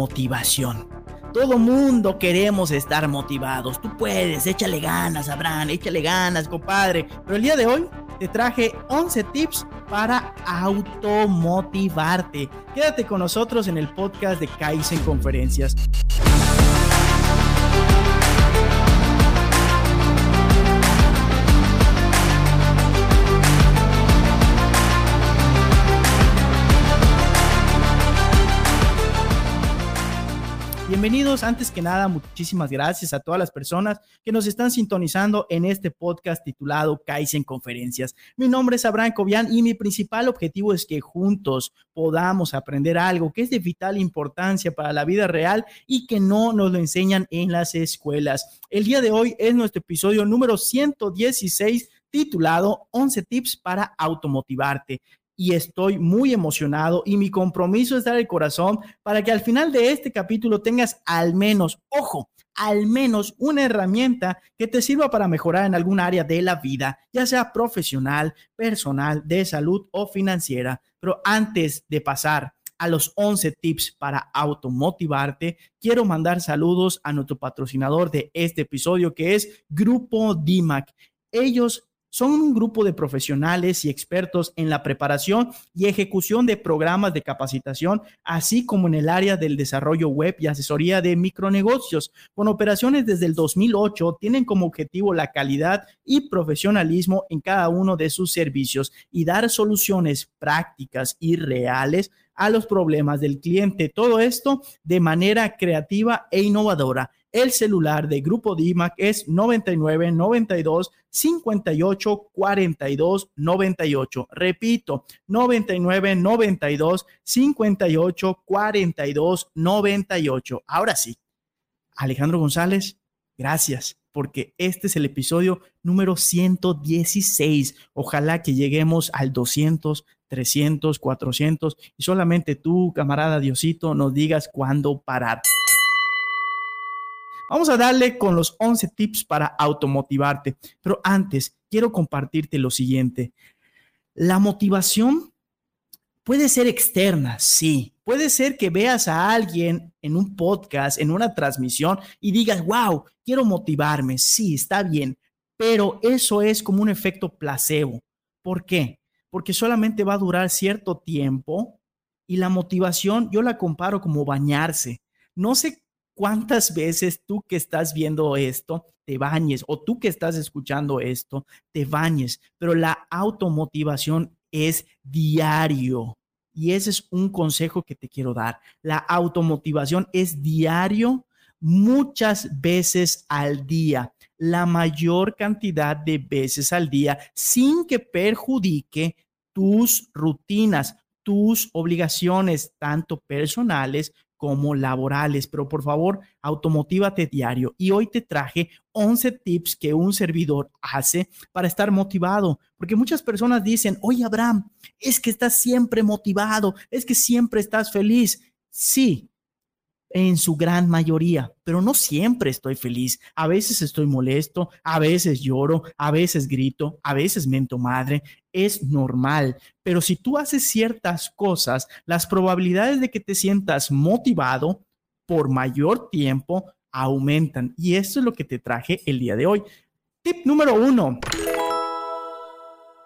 motivación. Todo mundo queremos estar motivados. Tú puedes, échale ganas, Abraham, échale ganas, compadre. Pero el día de hoy te traje 11 tips para automotivarte. Quédate con nosotros en el podcast de Kaizen Conferencias. Antes que nada, muchísimas gracias a todas las personas que nos están sintonizando en este podcast titulado Kaizen Conferencias. Mi nombre es Abraham Cobian y mi principal objetivo es que juntos podamos aprender algo que es de vital importancia para la vida real y que no nos lo enseñan en las escuelas. El día de hoy es nuestro episodio número 116 titulado 11 tips para automotivarte y estoy muy emocionado y mi compromiso es dar el corazón para que al final de este capítulo tengas al menos, ojo, al menos una herramienta que te sirva para mejorar en algún área de la vida, ya sea profesional, personal, de salud o financiera. Pero antes de pasar a los 11 tips para automotivarte, quiero mandar saludos a nuestro patrocinador de este episodio que es Grupo DIMAC. Ellos son un grupo de profesionales y expertos en la preparación y ejecución de programas de capacitación, así como en el área del desarrollo web y asesoría de micronegocios. Con operaciones desde el 2008, tienen como objetivo la calidad y profesionalismo en cada uno de sus servicios y dar soluciones prácticas y reales a los problemas del cliente. Todo esto de manera creativa e innovadora. El celular de Grupo DIMAC es 99 92 58 42 98. Repito, 99 92 58 42 98. Ahora sí, Alejandro González, gracias porque este es el episodio número 116. Ojalá que lleguemos al 200, 300, 400 y solamente tú, camarada Diosito, nos digas cuándo parar. Vamos a darle con los 11 tips para automotivarte. Pero antes, quiero compartirte lo siguiente. La motivación puede ser externa, sí. Puede ser que veas a alguien en un podcast, en una transmisión y digas, wow, quiero motivarme. Sí, está bien. Pero eso es como un efecto placebo. ¿Por qué? Porque solamente va a durar cierto tiempo y la motivación yo la comparo como bañarse. No se ¿Cuántas veces tú que estás viendo esto te bañes o tú que estás escuchando esto te bañes? Pero la automotivación es diario. Y ese es un consejo que te quiero dar. La automotivación es diario muchas veces al día, la mayor cantidad de veces al día, sin que perjudique tus rutinas, tus obligaciones, tanto personales como laborales, pero por favor, automotívate diario. Y hoy te traje 11 tips que un servidor hace para estar motivado, porque muchas personas dicen, oye Abraham, es que estás siempre motivado, es que siempre estás feliz. Sí, en su gran mayoría, pero no siempre estoy feliz. A veces estoy molesto, a veces lloro, a veces grito, a veces mento madre. Es normal, pero si tú haces ciertas cosas, las probabilidades de que te sientas motivado por mayor tiempo aumentan. Y esto es lo que te traje el día de hoy. Tip número uno.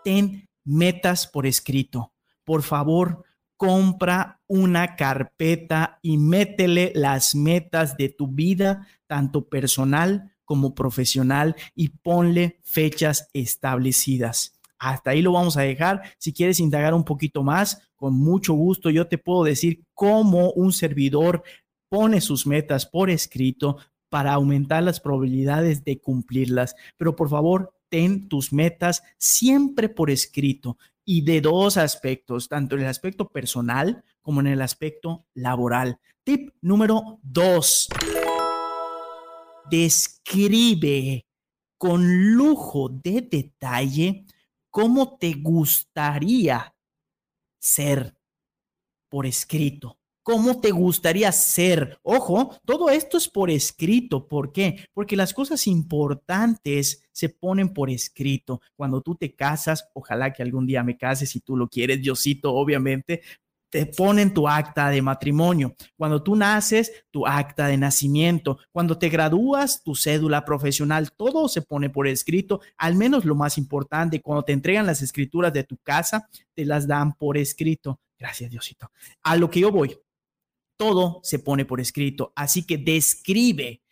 Ten metas por escrito. Por favor, compra una carpeta y métele las metas de tu vida, tanto personal como profesional, y ponle fechas establecidas. Hasta ahí lo vamos a dejar. Si quieres indagar un poquito más, con mucho gusto yo te puedo decir cómo un servidor pone sus metas por escrito para aumentar las probabilidades de cumplirlas. Pero por favor, ten tus metas siempre por escrito y de dos aspectos, tanto en el aspecto personal como en el aspecto laboral. Tip número dos. Describe con lujo de detalle cómo te gustaría ser por escrito. ¿Cómo te gustaría ser? Ojo, todo esto es por escrito. ¿Por qué? Porque las cosas importantes se ponen por escrito. Cuando tú te casas, ojalá que algún día me cases si tú lo quieres, Diosito, obviamente, te ponen tu acta de matrimonio. Cuando tú naces, tu acta de nacimiento. Cuando te gradúas, tu cédula profesional. Todo se pone por escrito, al menos lo más importante. Cuando te entregan las escrituras de tu casa, te las dan por escrito. Gracias, Diosito. A lo que yo voy, todo se pone por escrito. Así que describe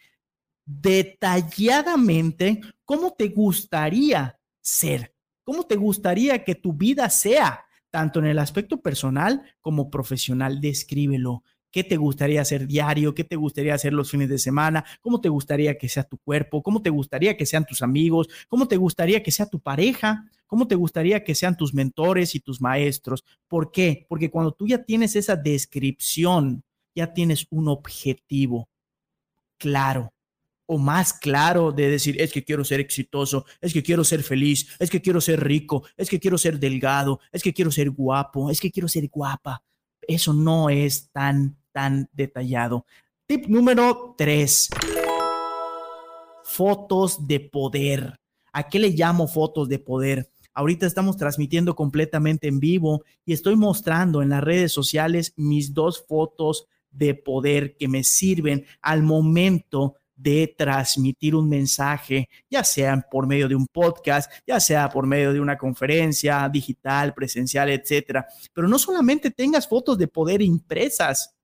detalladamente cómo te gustaría ser, cómo te gustaría que tu vida sea tanto en el aspecto personal como profesional. Descríbelo. ¿Qué te gustaría hacer diario? ¿Qué te gustaría hacer los fines de semana? ¿Cómo te gustaría que sea tu cuerpo? ¿Cómo te gustaría que sean tus amigos? ¿Cómo te gustaría que sea tu pareja? ¿Cómo te gustaría que sean tus mentores y tus maestros? ¿Por qué? Porque cuando tú ya tienes esa descripción, ya tienes un objetivo claro más claro de decir, es que quiero ser exitoso, es que quiero ser feliz, es que quiero ser rico, es que quiero ser delgado, es que quiero ser guapo, es que quiero ser guapa. Eso no es tan, tan detallado. Tip número tres. Fotos de poder. ¿A qué le llamo fotos de poder? Ahorita estamos transmitiendo completamente en vivo y estoy mostrando en las redes sociales mis dos fotos de poder que me sirven al momento de transmitir un mensaje, ya sea por medio de un podcast, ya sea por medio de una conferencia digital, presencial, etcétera. Pero no solamente tengas fotos de poder impresas,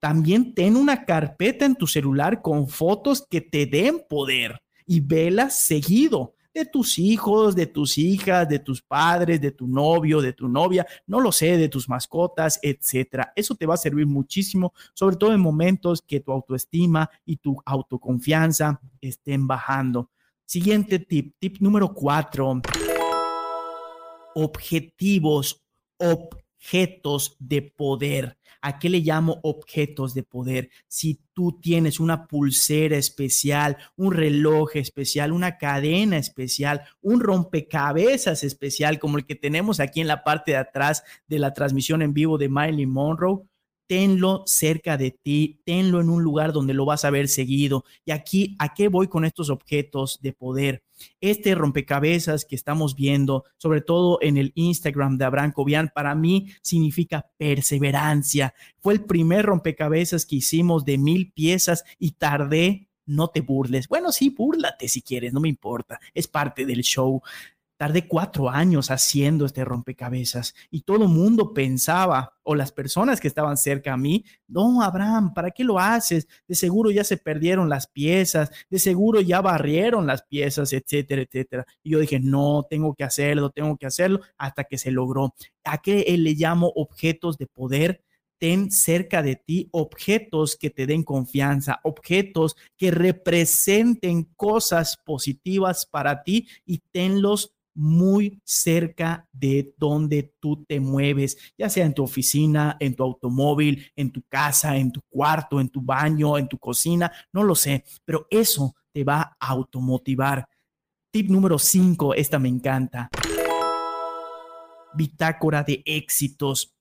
también ten una carpeta en tu celular con fotos que te den poder y velas seguido de tus hijos, de tus hijas, de tus padres, de tu novio, de tu novia, no lo sé, de tus mascotas, etcétera. Eso te va a servir muchísimo, sobre todo en momentos que tu autoestima y tu autoconfianza estén bajando. Siguiente tip, tip número cuatro. Objetivos, objetos de poder. ¿A qué le llamo objetos de poder? Si tú tienes una pulsera especial, un reloj especial, una cadena especial, un rompecabezas especial como el que tenemos aquí en la parte de atrás de la transmisión en vivo de Miley Monroe, tenlo cerca de ti, tenlo en un lugar donde lo vas a ver seguido. Y aquí, ¿a qué voy con estos objetos de poder? Este rompecabezas que estamos viendo, sobre todo en el Instagram de Abraham Cobian, para mí significa perseverancia. Fue el primer rompecabezas que hicimos de mil piezas y tardé no te burles. Bueno, sí, búrlate si quieres, no me importa, es parte del show. Tardé cuatro años haciendo este rompecabezas y todo mundo pensaba, o las personas que estaban cerca a mí, no, Abraham, ¿para qué lo haces? De seguro ya se perdieron las piezas, de seguro ya barrieron las piezas, etcétera, etcétera. Y yo dije, no, tengo que hacerlo, tengo que hacerlo, hasta que se logró. ¿A qué le llamo objetos de poder? ten cerca de ti objetos que te den confianza, objetos que representen cosas positivas para ti y tenlos muy cerca de donde tú te mueves, ya sea en tu oficina, en tu automóvil, en tu casa, en tu cuarto, en tu baño, en tu cocina, no lo sé, pero eso te va a automotivar. Tip número 5, esta me encanta. Bitácora de éxitos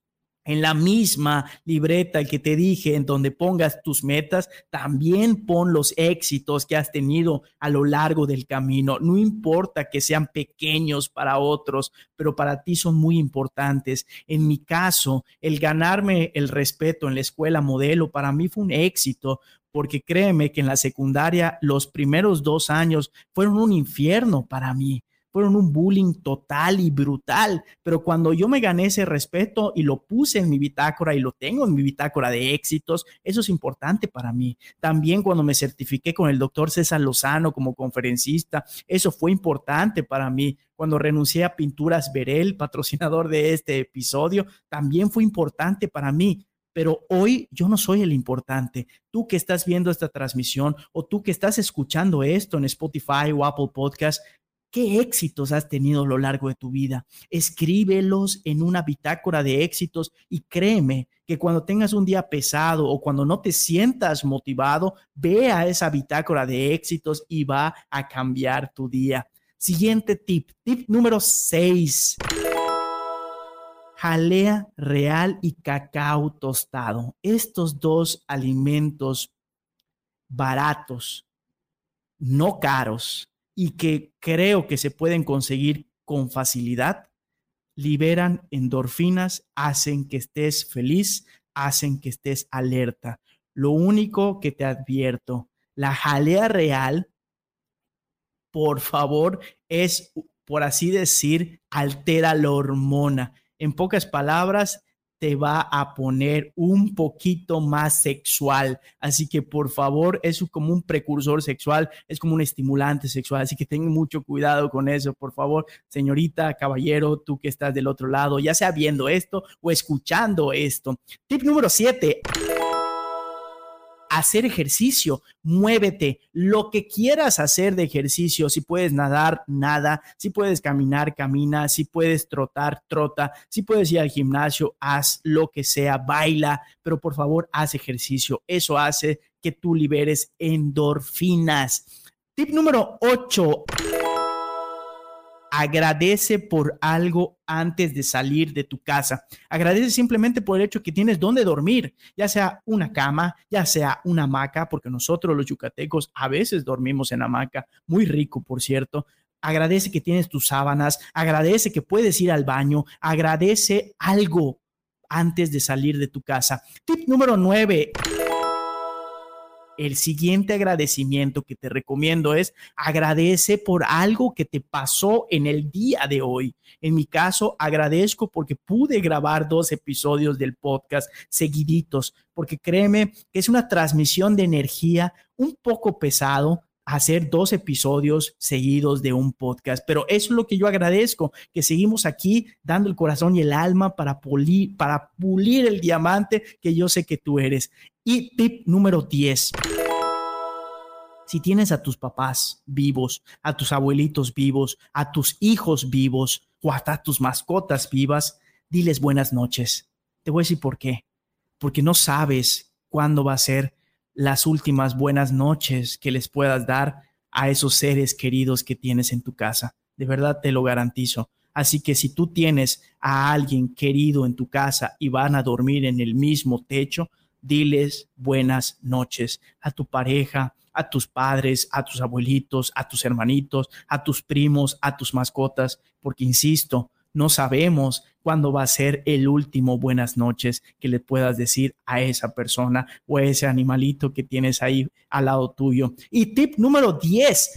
en la misma libreta que te dije, en donde pongas tus metas, también pon los éxitos que has tenido a lo largo del camino. No importa que sean pequeños para otros, pero para ti son muy importantes. En mi caso, el ganarme el respeto en la escuela modelo para mí fue un éxito, porque créeme que en la secundaria los primeros dos años fueron un infierno para mí fueron un bullying total y brutal, pero cuando yo me gané ese respeto y lo puse en mi bitácora y lo tengo en mi bitácora de éxitos, eso es importante para mí. También cuando me certifiqué con el doctor César Lozano como conferencista, eso fue importante para mí. Cuando renuncié a Pinturas Verel, patrocinador de este episodio, también fue importante para mí pero hoy yo no soy el importante. Tú que estás viendo esta transmisión o tú que estás escuchando esto en Spotify o Apple Podcast, ¿Qué éxitos has tenido a lo largo de tu vida? Escríbelos en una bitácora de éxitos y créeme que cuando tengas un día pesado o cuando no te sientas motivado, vea esa bitácora de éxitos y va a cambiar tu día. Siguiente tip, tip número 6. Jalea real y cacao tostado. Estos dos alimentos baratos, no caros, y que creo que se pueden conseguir con facilidad, liberan endorfinas, hacen que estés feliz, hacen que estés alerta. Lo único que te advierto, la jalea real, por favor, es, por así decir, altera la hormona. En pocas palabras, te va a poner un poquito más sexual. Así que por favor, es como un precursor sexual, es como un estimulante sexual. Así que ten mucho cuidado con eso, por favor, señorita, caballero, tú que estás del otro lado, ya sea viendo esto o escuchando esto. Tip número 7 hacer ejercicio, muévete, lo que quieras hacer de ejercicio, si puedes nadar, nada, si puedes caminar, camina, si puedes trotar, trota, si puedes ir al gimnasio, haz lo que sea, baila, pero por favor, haz ejercicio, eso hace que tú liberes endorfinas. Tip número 8 agradece por algo antes de salir de tu casa. Agradece simplemente por el hecho que tienes donde dormir, ya sea una cama, ya sea una hamaca, porque nosotros los yucatecos a veces dormimos en hamaca, muy rico, por cierto. Agradece que tienes tus sábanas, agradece que puedes ir al baño, agradece algo antes de salir de tu casa. Tip número 9 el siguiente agradecimiento que te recomiendo es agradece por algo que te pasó en el día de hoy. En mi caso, agradezco porque pude grabar dos episodios del podcast seguiditos, porque créeme que es una transmisión de energía un poco pesado, hacer dos episodios seguidos de un podcast. Pero eso es lo que yo agradezco, que seguimos aquí dando el corazón y el alma para pulir, para pulir el diamante que yo sé que tú eres. Y tip número 10. Si tienes a tus papás vivos, a tus abuelitos vivos, a tus hijos vivos o hasta tus mascotas vivas, diles buenas noches. Te voy a decir por qué. Porque no sabes cuándo va a ser las últimas buenas noches que les puedas dar a esos seres queridos que tienes en tu casa. De verdad te lo garantizo. Así que si tú tienes a alguien querido en tu casa y van a dormir en el mismo techo, diles buenas noches a tu pareja, a tus padres, a tus abuelitos, a tus hermanitos, a tus primos, a tus mascotas, porque insisto, no sabemos cuándo va a ser el último buenas noches que le puedas decir a esa persona o a ese animalito que tienes ahí al lado tuyo. Y tip número 10,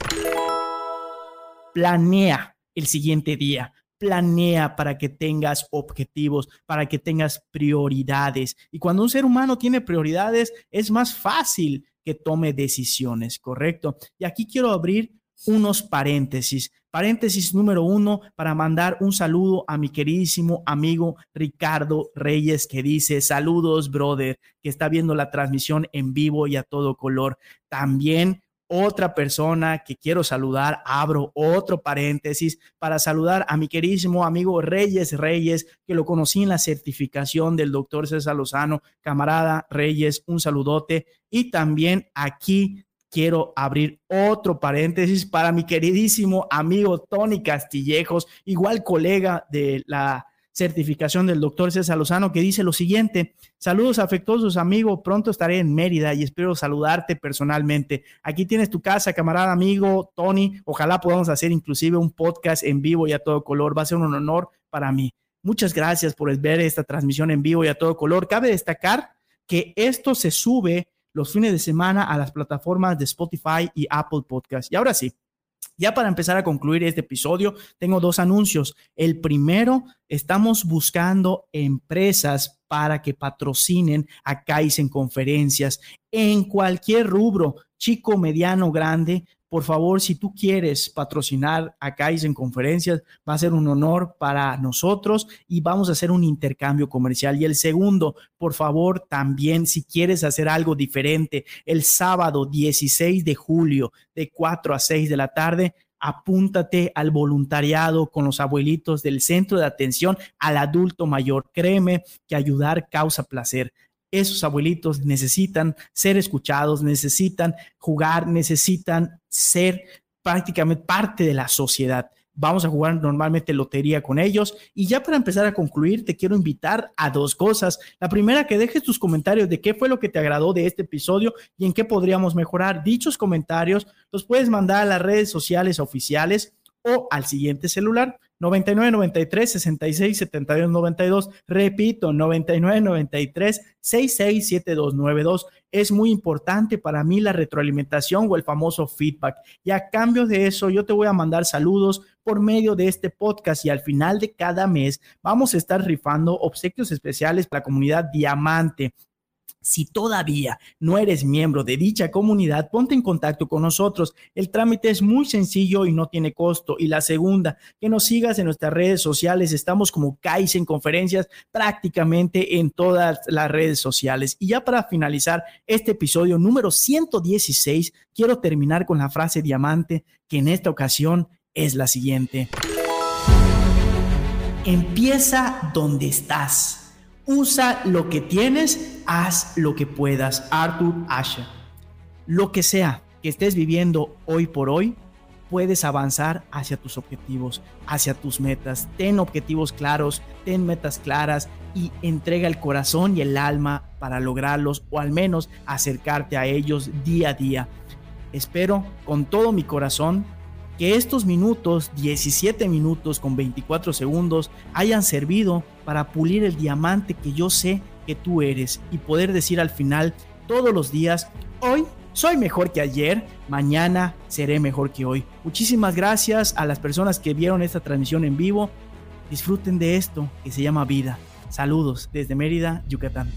planea el siguiente día planea para que tengas objetivos, para que tengas prioridades. Y cuando un ser humano tiene prioridades, es más fácil que tome decisiones, ¿correcto? Y aquí quiero abrir unos paréntesis. Paréntesis número uno para mandar un saludo a mi queridísimo amigo Ricardo Reyes que dice saludos, brother, que está viendo la transmisión en vivo y a todo color. También otra persona que quiero saludar, abro otro paréntesis para saludar a mi queridísimo amigo Reyes Reyes, que lo conocí en la certificación del doctor César Lozano. Camarada Reyes, un saludote. Y también aquí quiero abrir otro paréntesis para mi queridísimo amigo Tony Castillejos, igual colega de la certificación del doctor César Lozano, que dice lo siguiente, saludos afectuosos amigo, pronto estaré en Mérida y espero saludarte personalmente. Aquí tienes tu casa, camarada amigo Tony, ojalá podamos hacer inclusive un podcast en vivo y a todo color, va a ser un honor para mí. Muchas gracias por ver esta transmisión en vivo y a todo color. Cabe destacar que esto se sube los fines de semana a las plataformas de Spotify y Apple Podcast. Y ahora sí, ya para empezar a concluir este episodio, tengo dos anuncios. El primero, estamos buscando empresas para que patrocinen a Kaizen conferencias en cualquier rubro, chico, mediano, grande por favor, si tú quieres patrocinar a en Conferencias, va a ser un honor para nosotros y vamos a hacer un intercambio comercial. Y el segundo, por favor, también si quieres hacer algo diferente, el sábado 16 de julio de 4 a 6 de la tarde, apúntate al voluntariado con los abuelitos del centro de atención al adulto mayor. Créeme que ayudar causa placer esos abuelitos necesitan ser escuchados, necesitan jugar, necesitan ser prácticamente parte de la sociedad. Vamos a jugar normalmente lotería con ellos. Y ya para empezar a concluir, te quiero invitar a dos cosas. La primera, que dejes tus comentarios de qué fue lo que te agradó de este episodio y en qué podríamos mejorar. Dichos comentarios los puedes mandar a las redes sociales oficiales o al siguiente celular 9993 66 72 92. Repito, 9993 66 72 92. Es muy importante para mí la retroalimentación o el famoso feedback. Y a cambio de eso, yo te voy a mandar saludos por medio de este podcast y al final de cada mes vamos a estar rifando obsequios especiales para la comunidad Diamante. Si todavía no eres miembro de dicha comunidad, ponte en contacto con nosotros. El trámite es muy sencillo y no tiene costo. Y la segunda, que nos sigas en nuestras redes sociales. Estamos como Kaizen Conferencias prácticamente en todas las redes sociales. Y ya para finalizar este episodio número 116, quiero terminar con la frase diamante que en esta ocasión es la siguiente. Empieza donde estás. Usa lo que tienes, haz lo que puedas. Arthur Asher. Lo que sea que estés viviendo hoy por hoy, puedes avanzar hacia tus objetivos, hacia tus metas. Ten objetivos claros, ten metas claras y entrega el corazón y el alma para lograrlos o al menos acercarte a ellos día a día. Espero con todo mi corazón que estos minutos, 17 minutos con 24 segundos, hayan servido para pulir el diamante que yo sé que tú eres y poder decir al final todos los días, hoy soy mejor que ayer, mañana seré mejor que hoy. Muchísimas gracias a las personas que vieron esta transmisión en vivo. Disfruten de esto que se llama vida. Saludos desde Mérida, Yucatán.